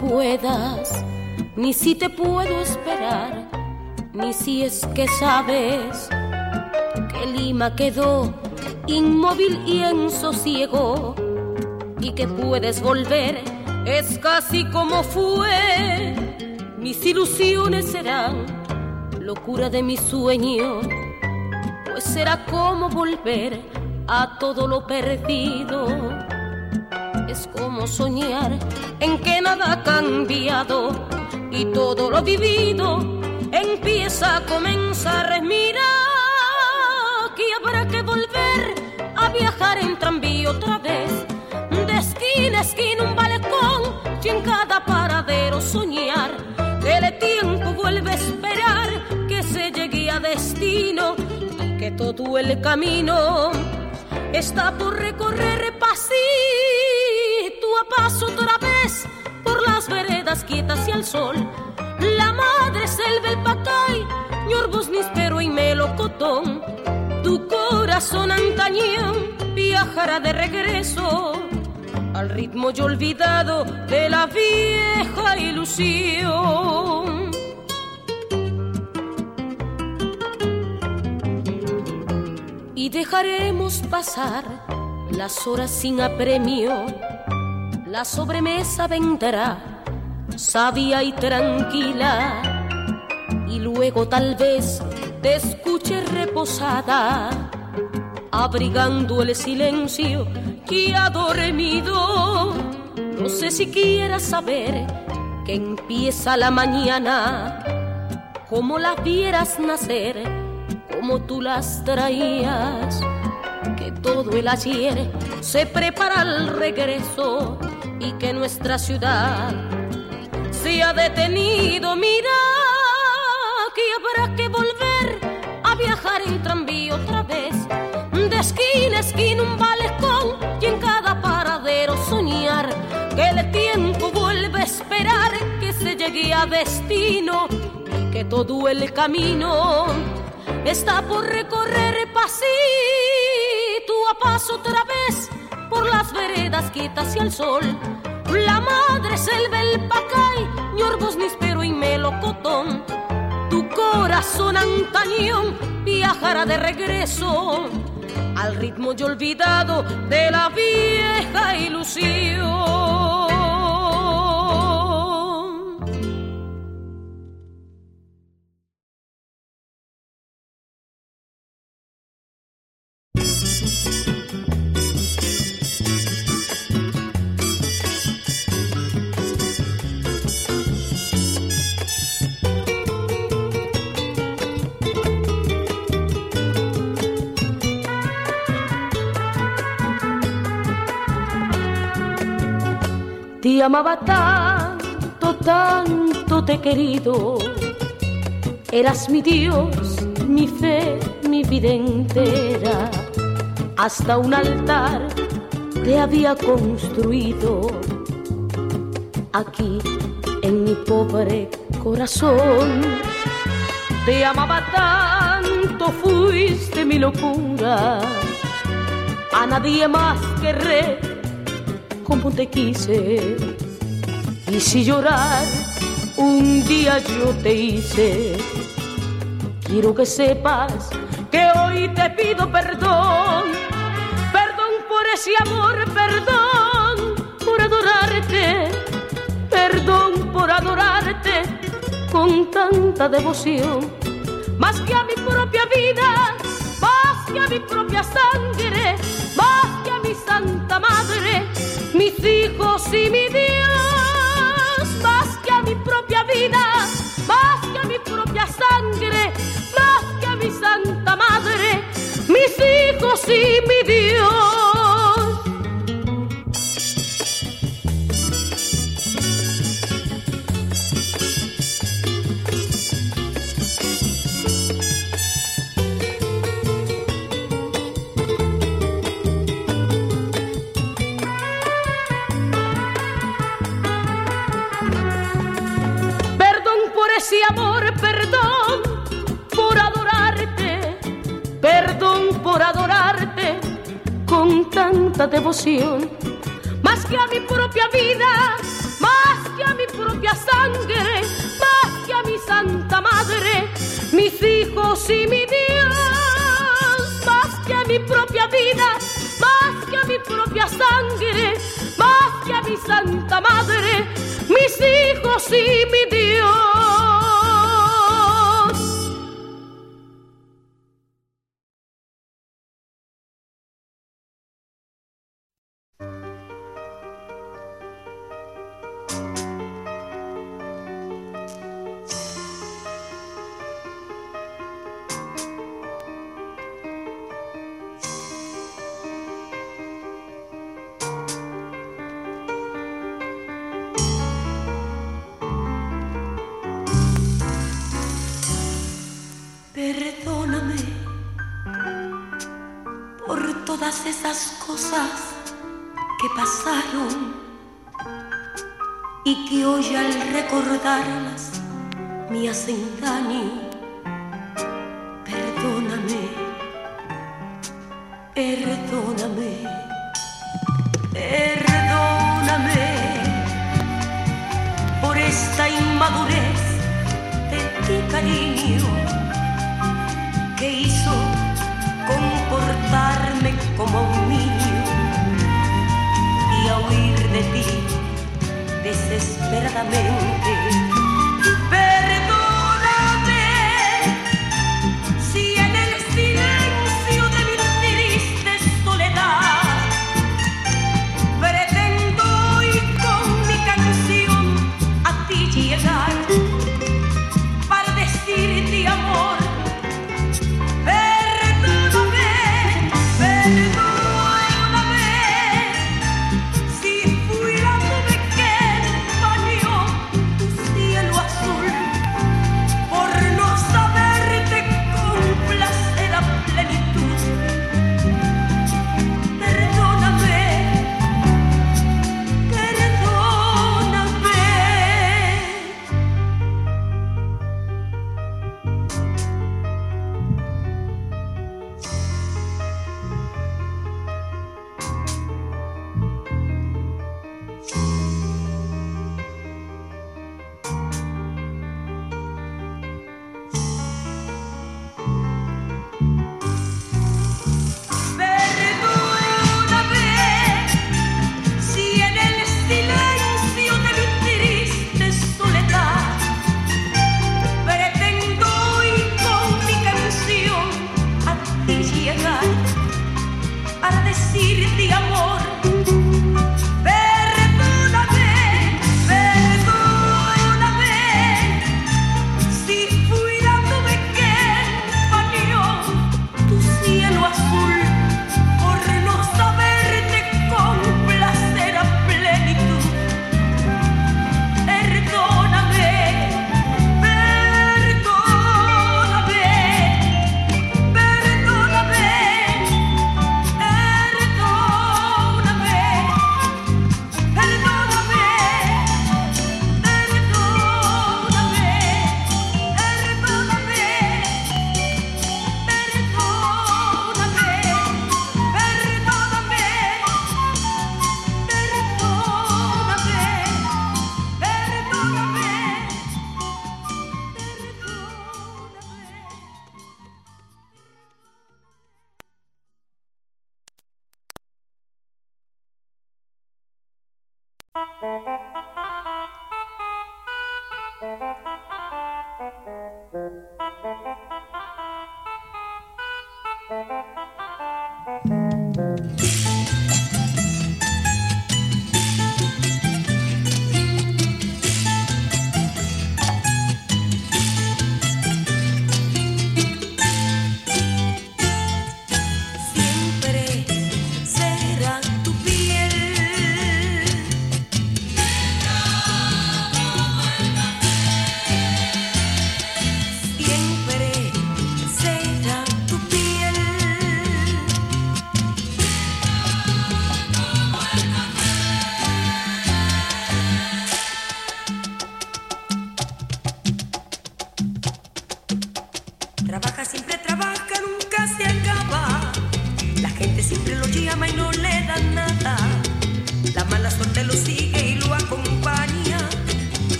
puedas, ni si te puedo esperar, ni si es que sabes que Lima quedó inmóvil y en sosiego y que puedes volver es casi como fue. Mis ilusiones serán locura de mi sueño, pues será como volver a todo lo perdido. Es como soñar en que nada ha cambiado y todo lo vivido empieza a comenzar. Mira que habrá que volver a viajar en tranvía otra vez, de esquina a esquina un balcón y en cada paradero soñar el tiempo vuelve a esperar que se llegue a destino y que todo el camino está por recorrer pasito a paso otra vez por las veredas quietas y al sol. La madre selva, el pacay, ñorbos, nispero y melocotón. Tu corazón antañón viajará de regreso al ritmo ya olvidado de la vieja ilusión. y dejaremos pasar las horas sin apremio. La sobremesa vendrá sabia y tranquila y luego tal vez te escuche reposada, abrigando el silencio que ha dormido. No sé si quieras saber que empieza la mañana, como la vieras nacer como tú las traías, que todo el ayer se prepara al regreso y que nuestra ciudad se ha detenido. Mira que habrá que volver a viajar en tranvía otra vez, de esquina a esquina un balcón y en cada paradero soñar que el tiempo vuelve a esperar que se llegue a destino y que todo el camino está por recorrer pasito a paso otra vez por las veredas quietas y al sol. La madre selva, el pacay, ñorbos, nispero y melocotón. Tu corazón antañón viajará de regreso al ritmo ya olvidado de la vieja ilusión. Te amaba tanto, tanto te he querido. Eras mi Dios, mi fe, mi vida entera. Hasta un altar te había construido. Aquí, en mi pobre corazón. Te amaba tanto, fuiste mi locura. A nadie más querré como te quise. Y si llorar un día yo te hice, quiero que sepas que hoy te pido perdón. Perdón por ese amor, perdón por adorarte, perdón por adorarte con tanta devoción. Más que a mi propia vida, más que a mi propia sangre, mis hijos y mi Dios, más que a mi propia vida, más que a mi propia sangre, más que a mi santa madre, mis hijos y mi Dios. Devoción. más que a mi propia vida, más que a mi propia sangre, más que a mi santa madre, mis hijos y mi Dios, más que a mi propia vida, más que a mi propia sangre, más que a mi santa madre, mis hijos y mi Dios. esas cosas que pasaron y que hoy al recordarlas me hacen daño. como un niño y a huir de ti desesperadamente.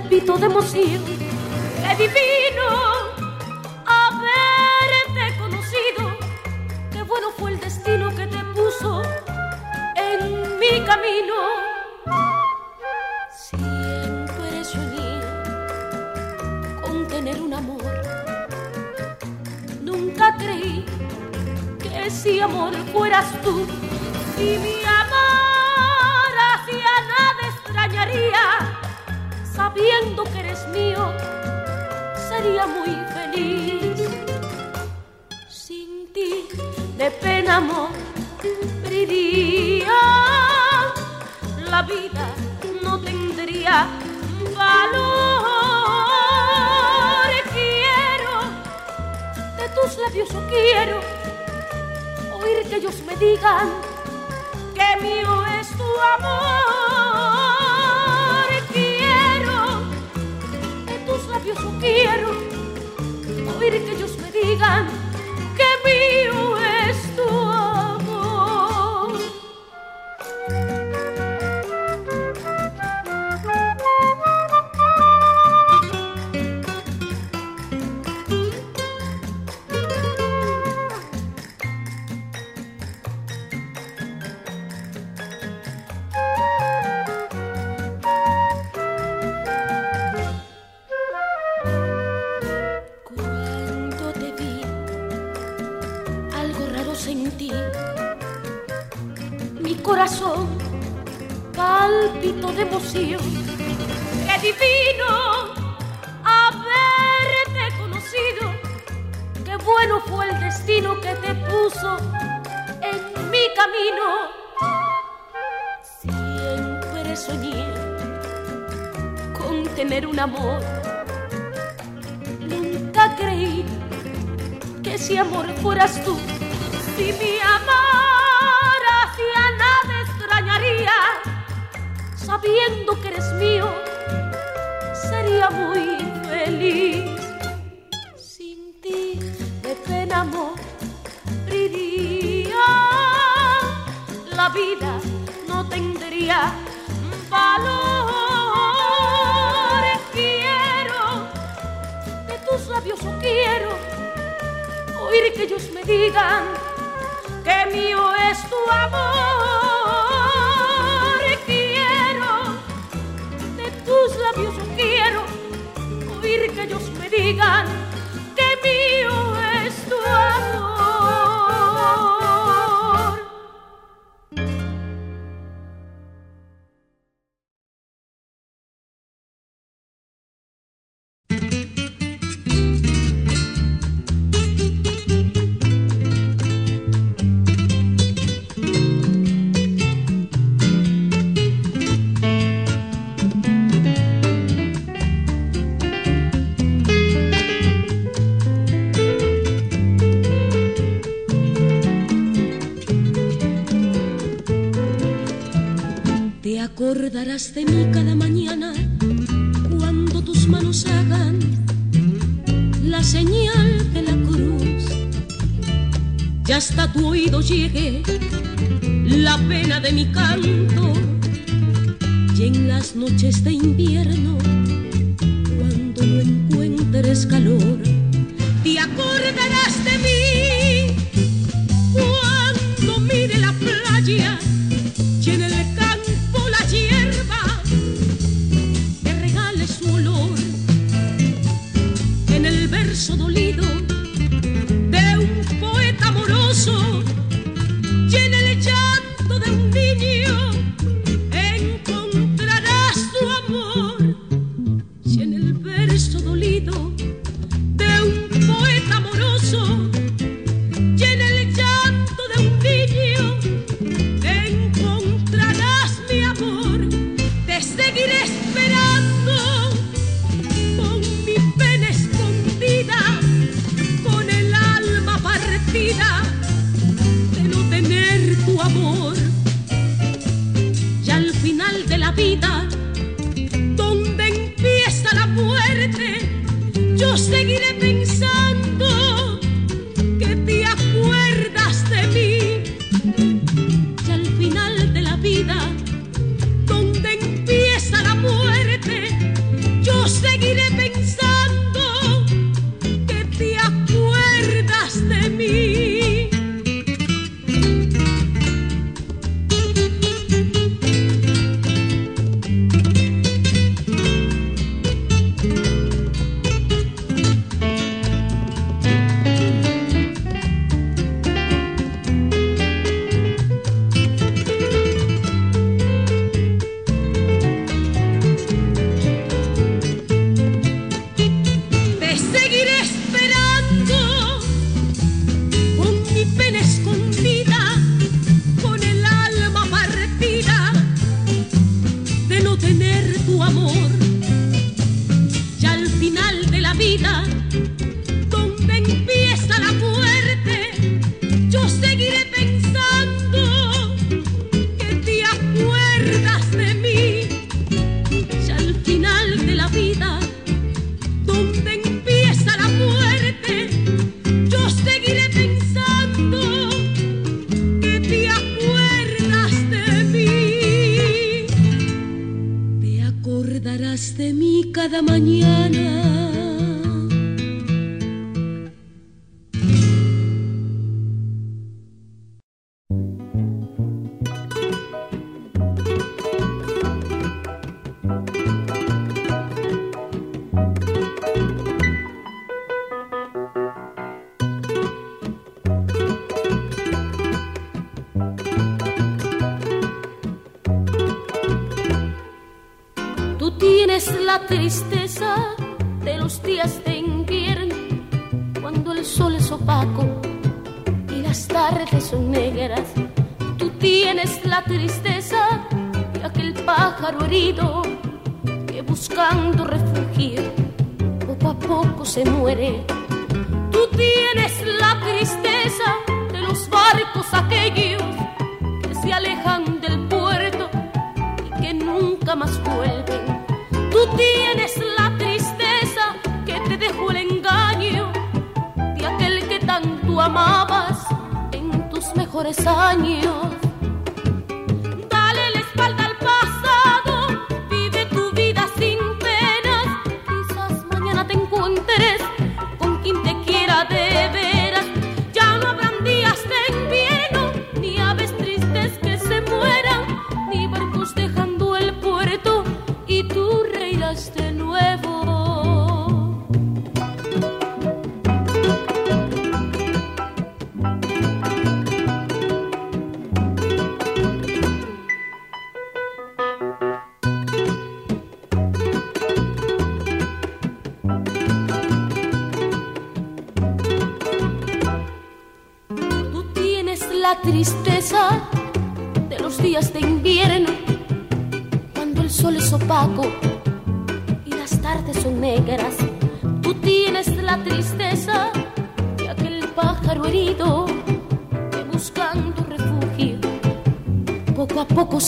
De emoción. ¡Qué divino haberte conocido! ¡Qué bueno fue el destino que te puso en mi camino! Siempre soñé con tener un amor. Nunca creí que ese amor fueras tú. Y mi amor sabiendo que eres mío, sería muy feliz. Sin ti, de pena amor, moriría. La vida no tendría valor. Quiero de tus labios, o quiero oír que ellos me digan que mío es tu amor. Yo quiero oír que ellos me digan que mío ellos me digan que mío es tu amor. quiero oír que ellos me digan acordarás de mí cada mañana cuando tus manos hagan la señal de la cruz. Ya hasta tu oído llegue la pena de mi canto y en las noches de invierno cuando no encuentres calor te acordarás de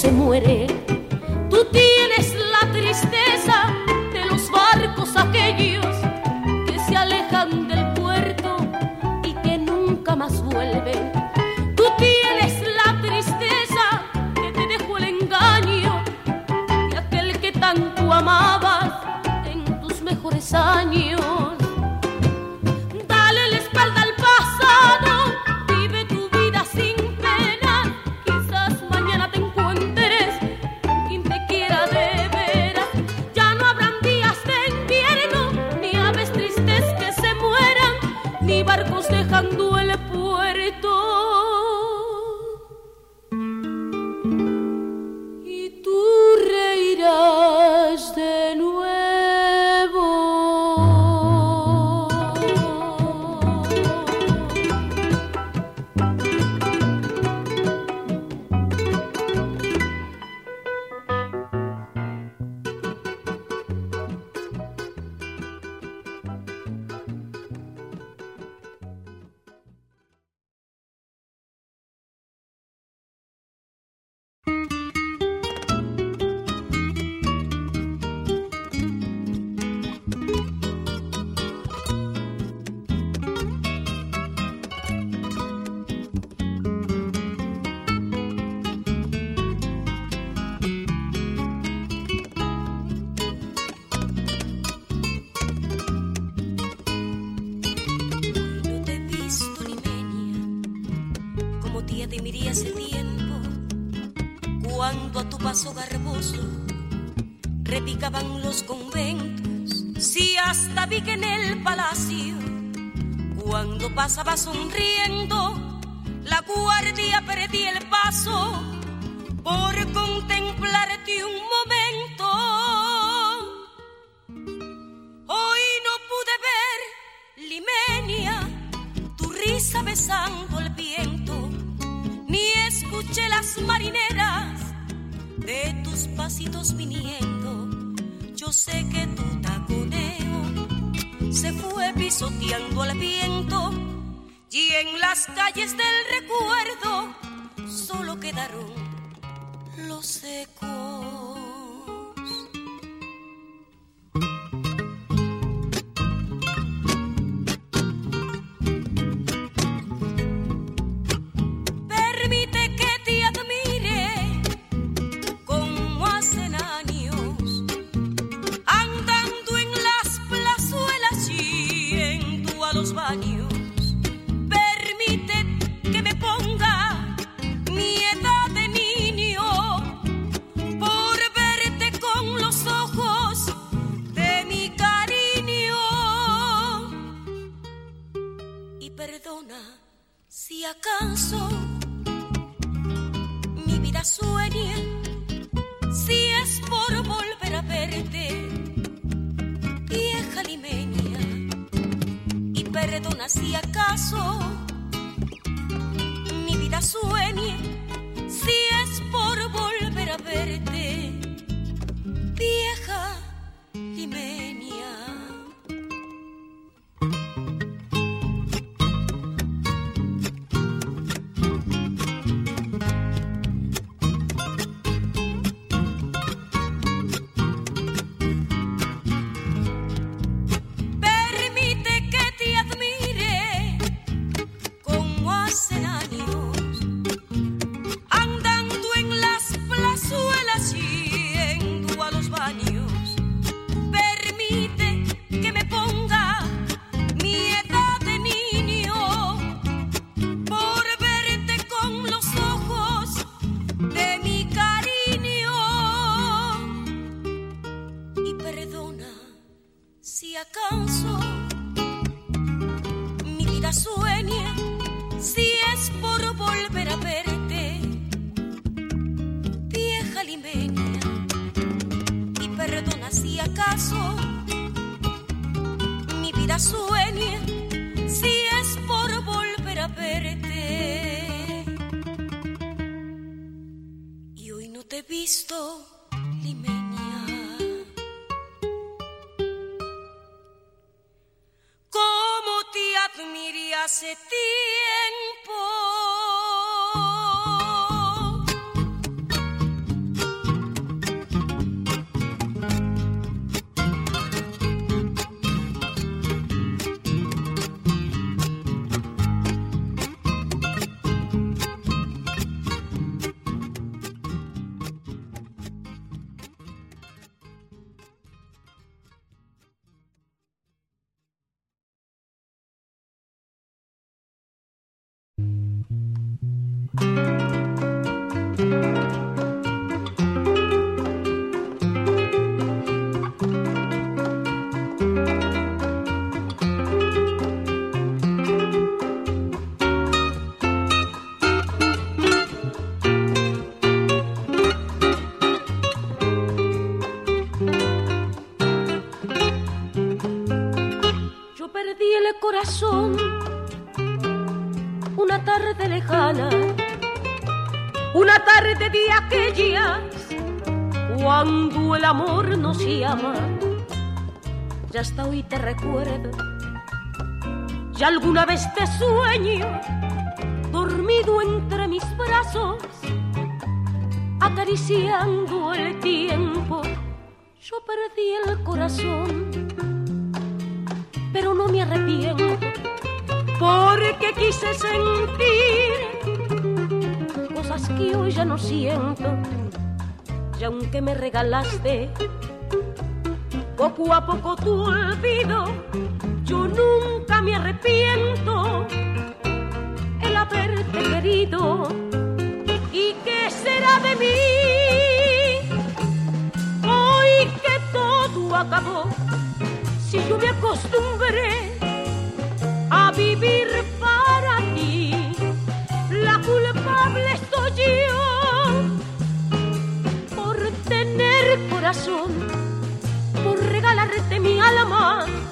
se muere. Pasitos viniendo. Yo sé que tu taconeo se fue pisoteando al viento y en las calles del recuerdo solo quedaron los ecos. Χριστό λιμενιά Κόμω τι αδμυρία σε τι. Te recuerdo. Ya alguna vez te sueño, dormido entre mis brazos, acariciando el tiempo. Yo perdí el corazón, pero no me arrepiento, porque quise sentir cosas que hoy ya no siento. Y aunque me regalaste poco a poco tu olvido, yo nunca me arrepiento el haberte querido. ¿Y qué será de mí? Hoy que todo acabó, si yo me acostumbré a vivir para ti, la culpable soy yo por tener corazón de mi alma.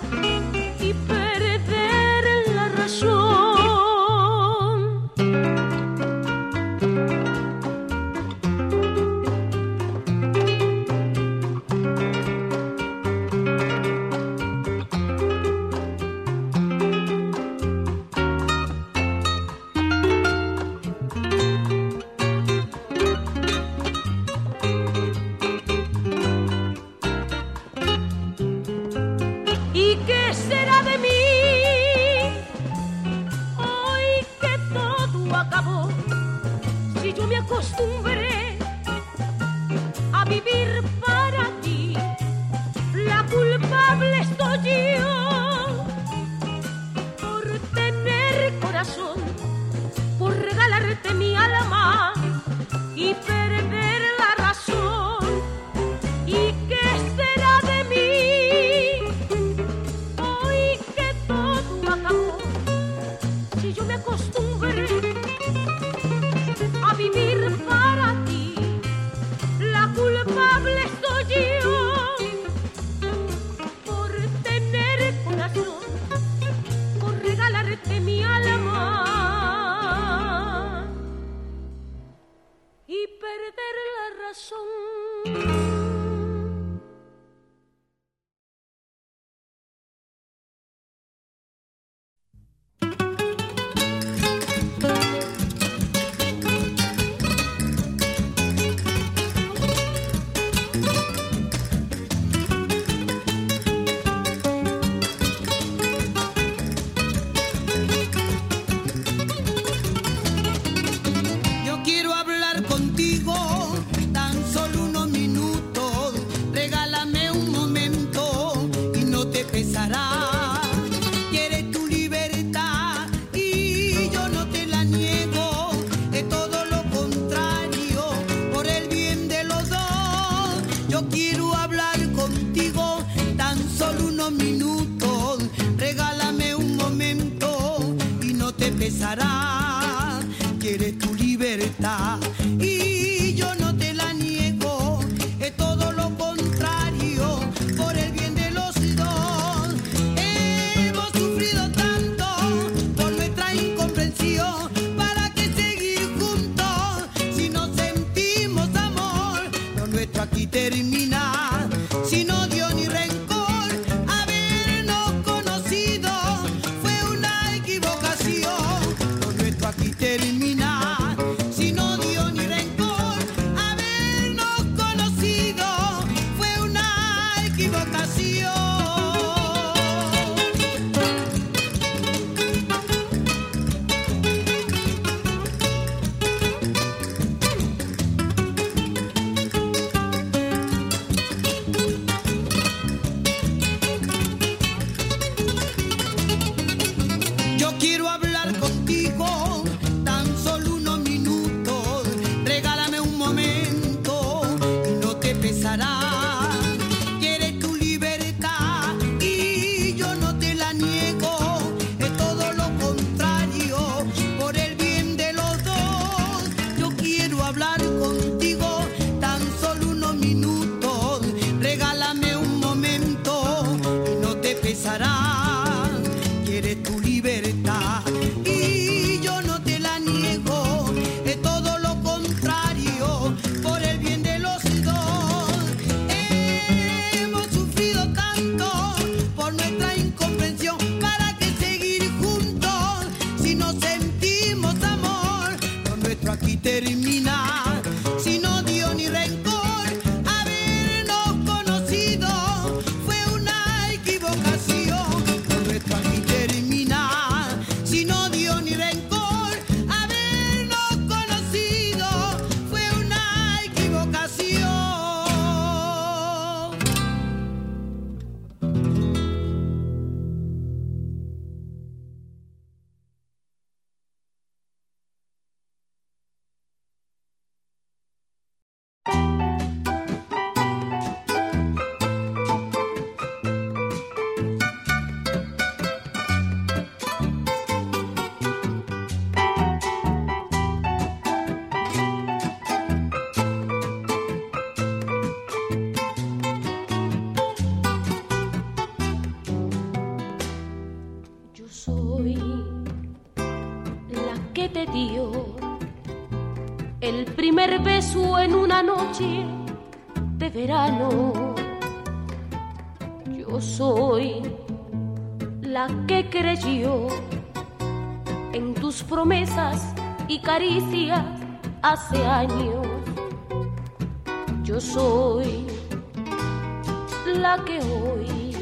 Beso en una noche de verano. Yo soy la que creyó en tus promesas y caricias hace años. Yo soy la que hoy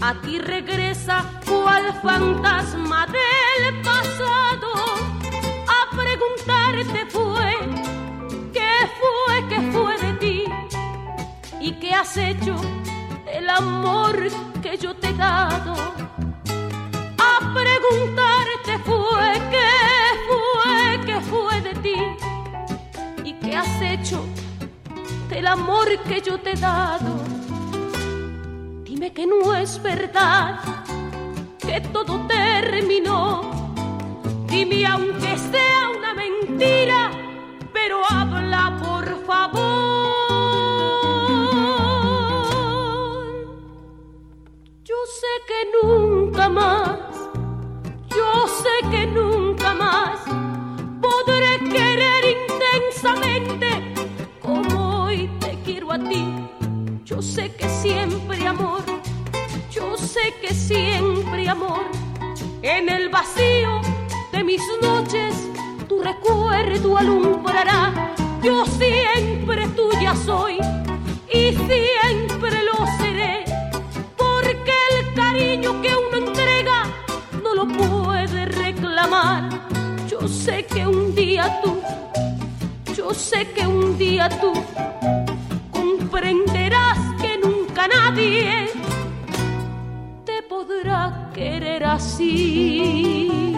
a ti regresa cual fantasma del pasado preguntarte fue, qué fue, qué fue de ti y qué has hecho el amor que yo te he dado. A preguntarte fue, qué fue, qué fue de ti y qué has hecho del amor que yo te he dado Dime que no es verdad, que todo terminó. Dime aunque sea mentira, pero habla por favor. Yo sé que nunca más, yo sé que nunca más podré querer intensamente como hoy te quiero a ti. Yo sé que siempre amor sé que siempre amor, en el vacío de mis noches, tu recuerdo alumbrará. Yo siempre tuya soy y siempre lo seré, porque el cariño que uno entrega no lo puede reclamar. Yo sé que un día tú, yo sé que un día tú comprenderás que nunca nadie podrá querer así.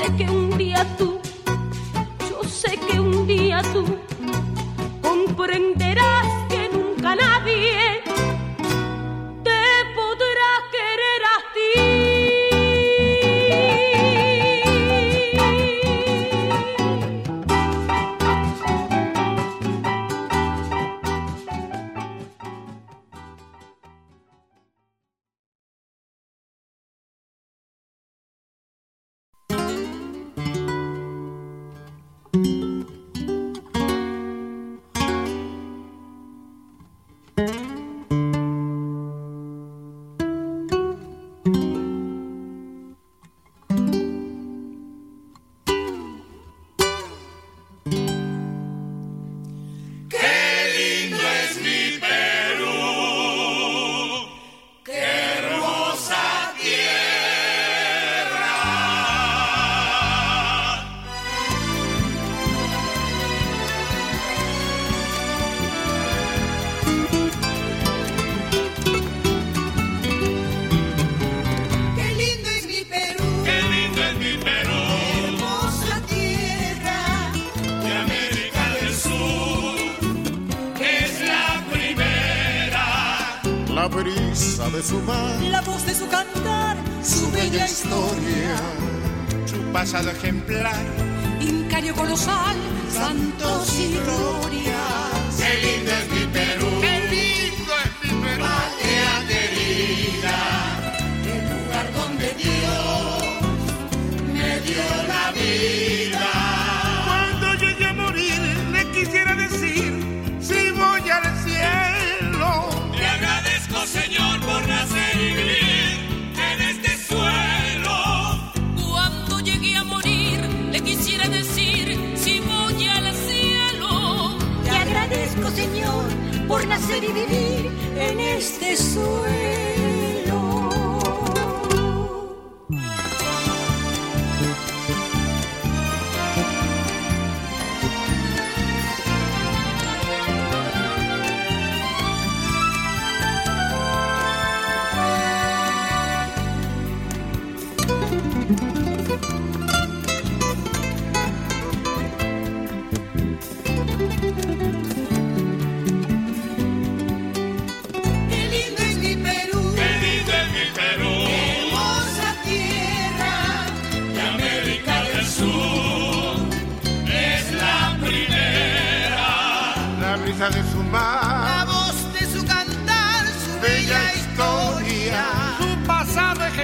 Quisiera decir si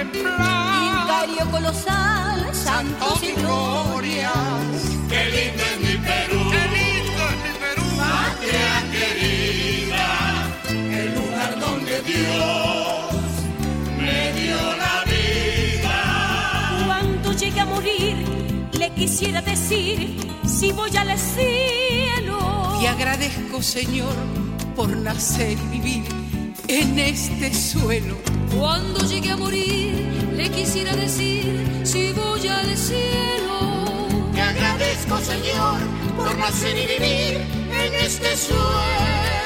ejemplar, Imperio colosal, santos y glorias. Qué lindo es mi Perú, qué lindo es mi Perú, patria querida, el lugar donde Dios me dio la vida. Cuando llegue a morir, le quisiera decir si voy al cielo. Te agradezco, Señor, por nacer y vivir en este suelo. Cuando llegue a morir, le quisiera decir si voy al cielo. Te agradezco, Señor, por nacer y vivir en este suelo.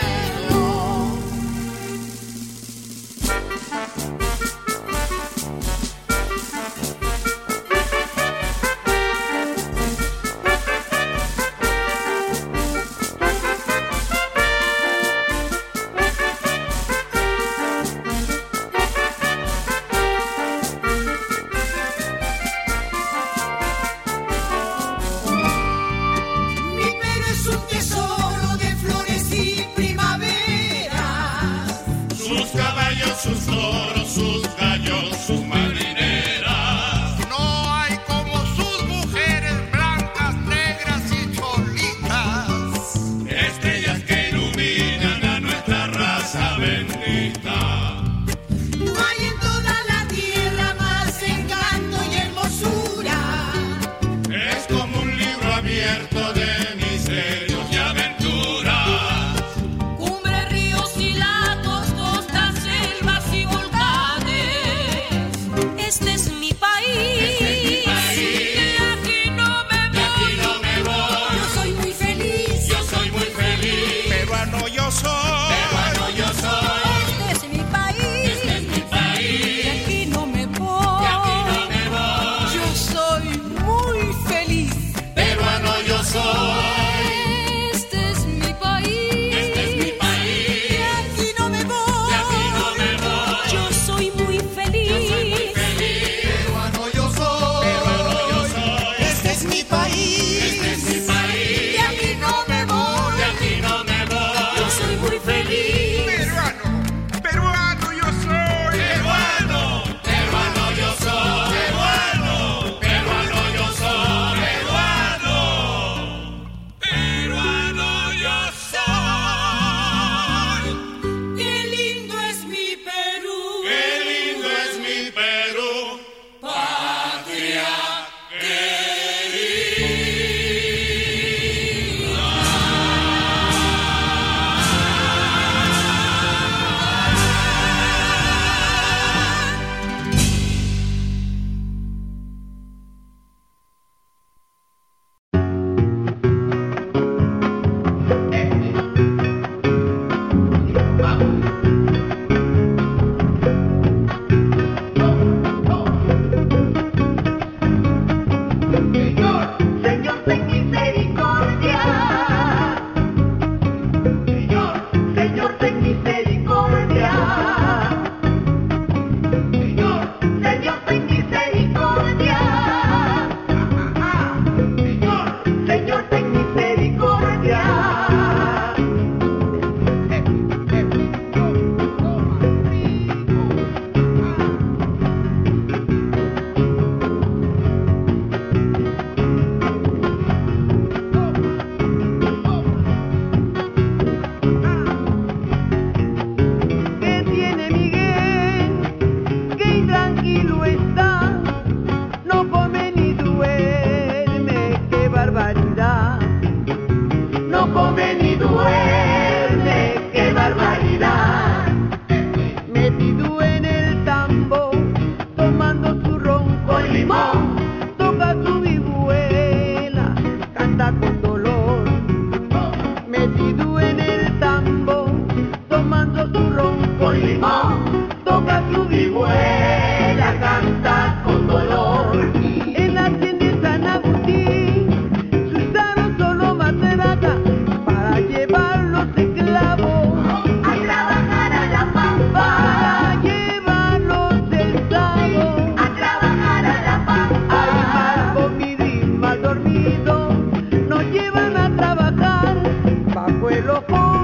up on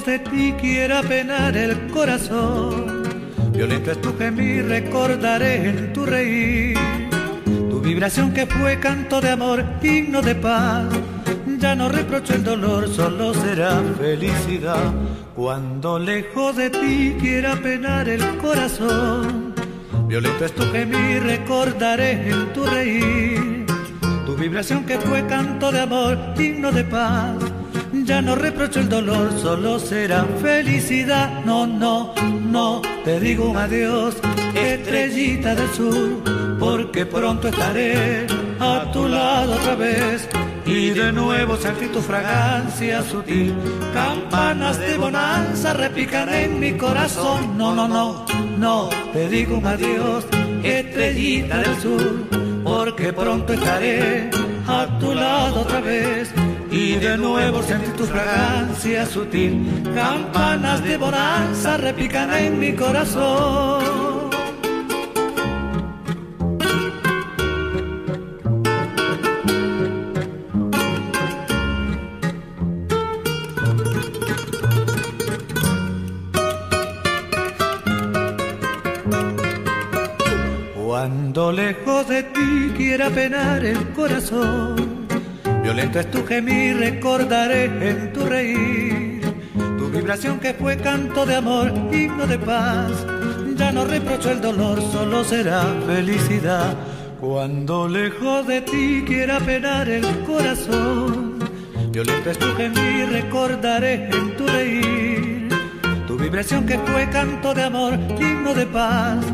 lejos de ti quiera penar el corazón. Violento es tu gemir, recordaré en tu reír. Tu vibración que fue canto de amor, himno de paz. Ya no reprocho el dolor, solo será felicidad. Cuando lejos de ti quiera penar el corazón. Violento es tu gemir, recordaré en tu reír. Tu vibración que fue canto de amor, himno de paz ya no reprocho el dolor, solo será felicidad. No, no, no, te digo un adiós, estrellita del sur, porque pronto estaré a tu lado otra vez. Y de nuevo sentir tu fragancia sutil, campanas de bonanza repican en mi corazón. No, no, no, no, te digo un adiós, estrellita del sur, porque pronto estaré a tu lado otra vez y de nuevo sentí tu fragancia sutil. Campanas de bonanza repican en mi corazón. Cuando lejos de ti quiera penar el corazón, violento es tu gemir, recordaré en tu reír, tu vibración que fue canto de amor, himno de paz. Ya no reprocho el dolor, solo será felicidad. Cuando lejos de ti quiera penar el corazón, violento es tu gemir, recordaré en tu reír, tu vibración que fue canto de amor, himno de paz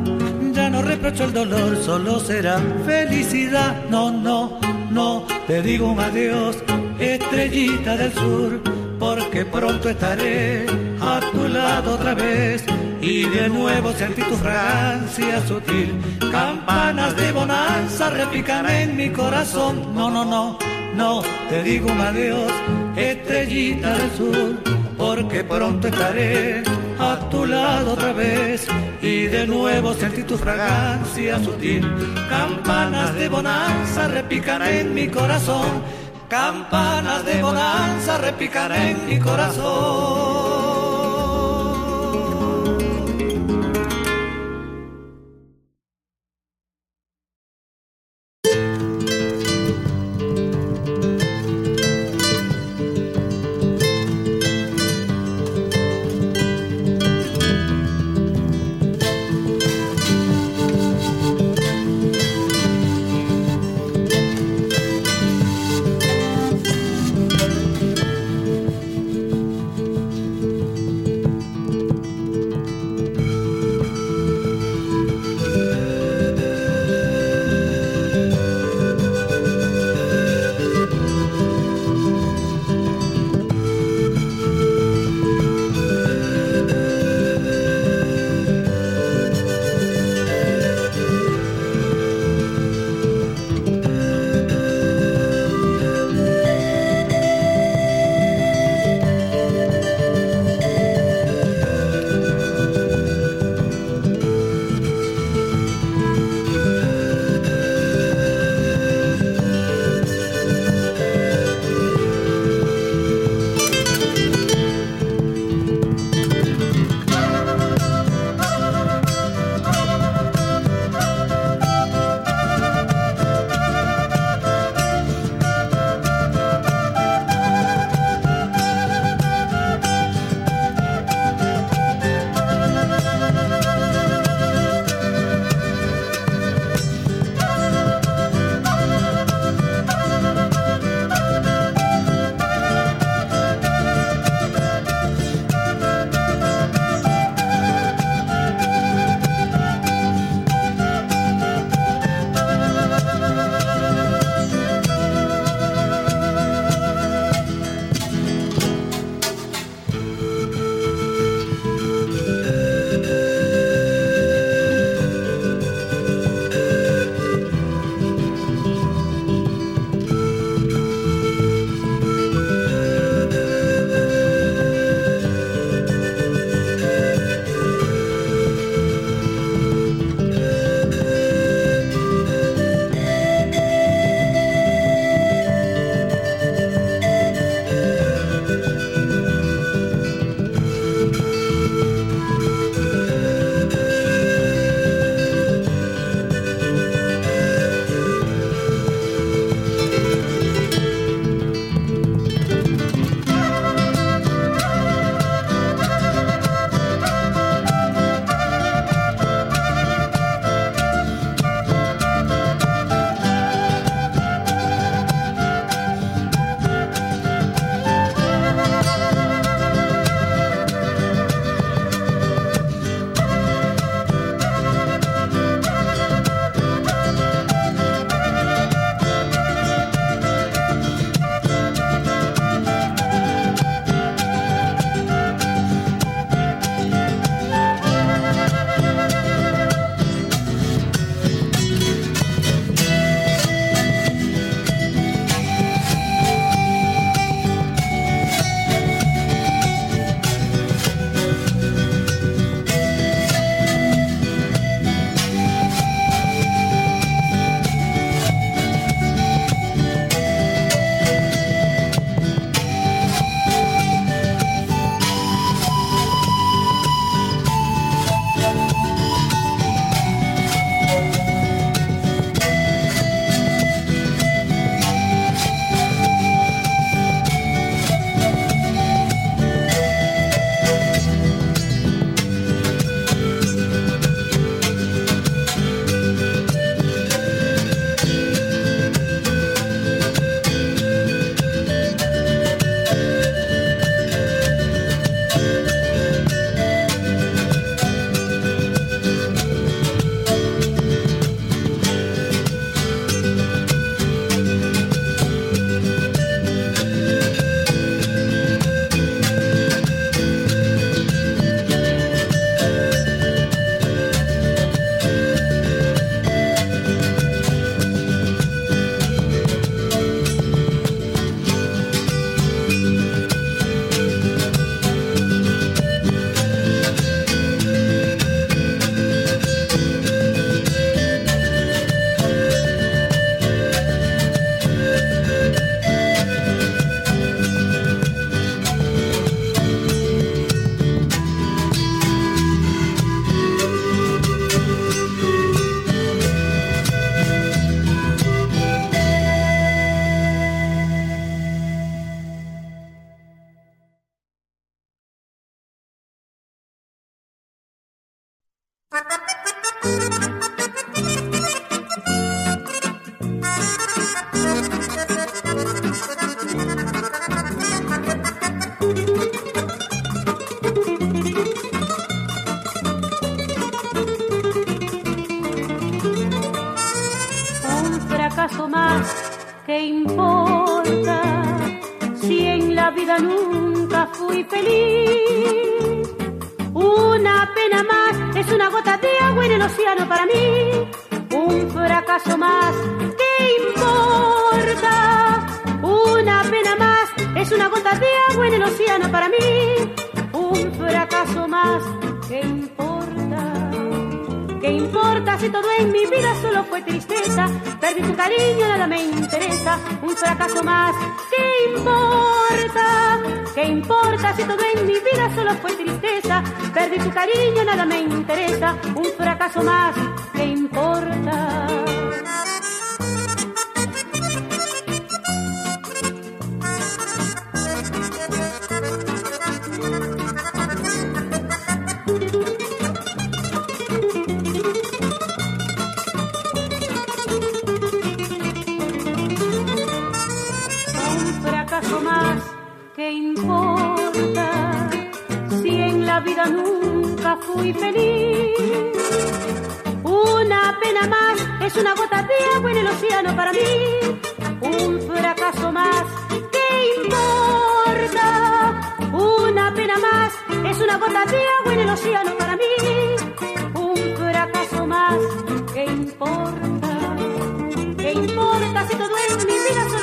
ya no reprocho el dolor, solo será felicidad. No, no, no, te digo un adiós, estrellita del sur, porque pronto estaré a tu lado otra vez. Y de nuevo sentí tu fragancia sutil, campanas de bonanza repican en mi corazón. No, no, no, no, te digo un adiós, estrellita del sur, porque pronto estaré a tu lado otra vez y de nuevo sentí tu fragancia sutil. Campanas de bonanza repican en mi corazón, campanas de bonanza repican en mi corazón. Fracaso más, ¿qué importa? Si en la vida nunca fui feliz. Una pena más es una gota de agua en el océano para mí. Un fracaso más, ¿qué importa? Una pena más es una gota de agua en el océano para mí. Un fracaso más, ¿qué importa? ¿Qué importa si todo en mi vida solo fue tristeza? Perdí tu cariño, nada me interesa. Un fracaso más, ¿qué importa? ¿Qué importa si todo en mi vida solo fue tristeza? Perdí tu cariño, nada me interesa. Un fracaso más, ¿qué importa? Fracaso más, ¿qué importa? Si en la vida nunca fui feliz. Una pena más es una gota de agua en el océano para mí. Un fracaso más, ¿qué importa? Una pena más es una gota de agua en el océano para mí. Un fracaso más, ¿qué importa? ¿Qué importa si todo en mi vida?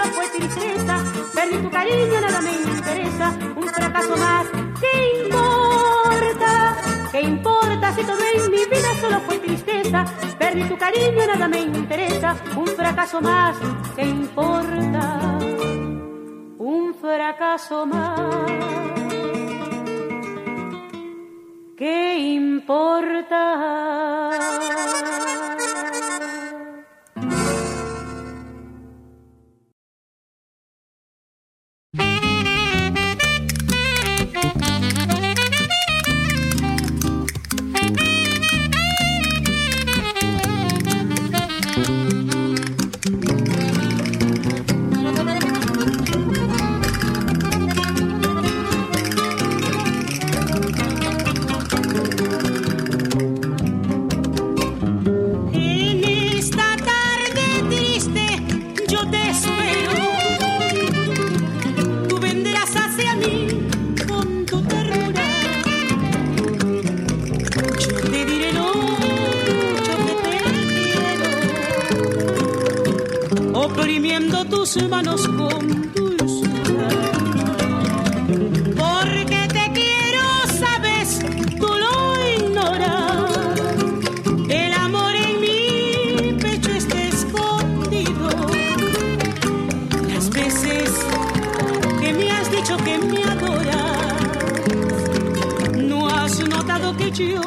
Perdí tu cariño, nada me interesa. Un fracaso más, ¿qué importa? ¿Qué importa si todo en mi vida solo fue tristeza? Perdí tu cariño, nada me interesa. Un fracaso más, ¿qué importa? Un fracaso más. ¿Qué importa? Tus manos con dulzura. Porque te quiero, sabes, tú lo ignoras. El amor en mi pecho está escondido. Las veces que me has dicho que me adoras, no has notado que yo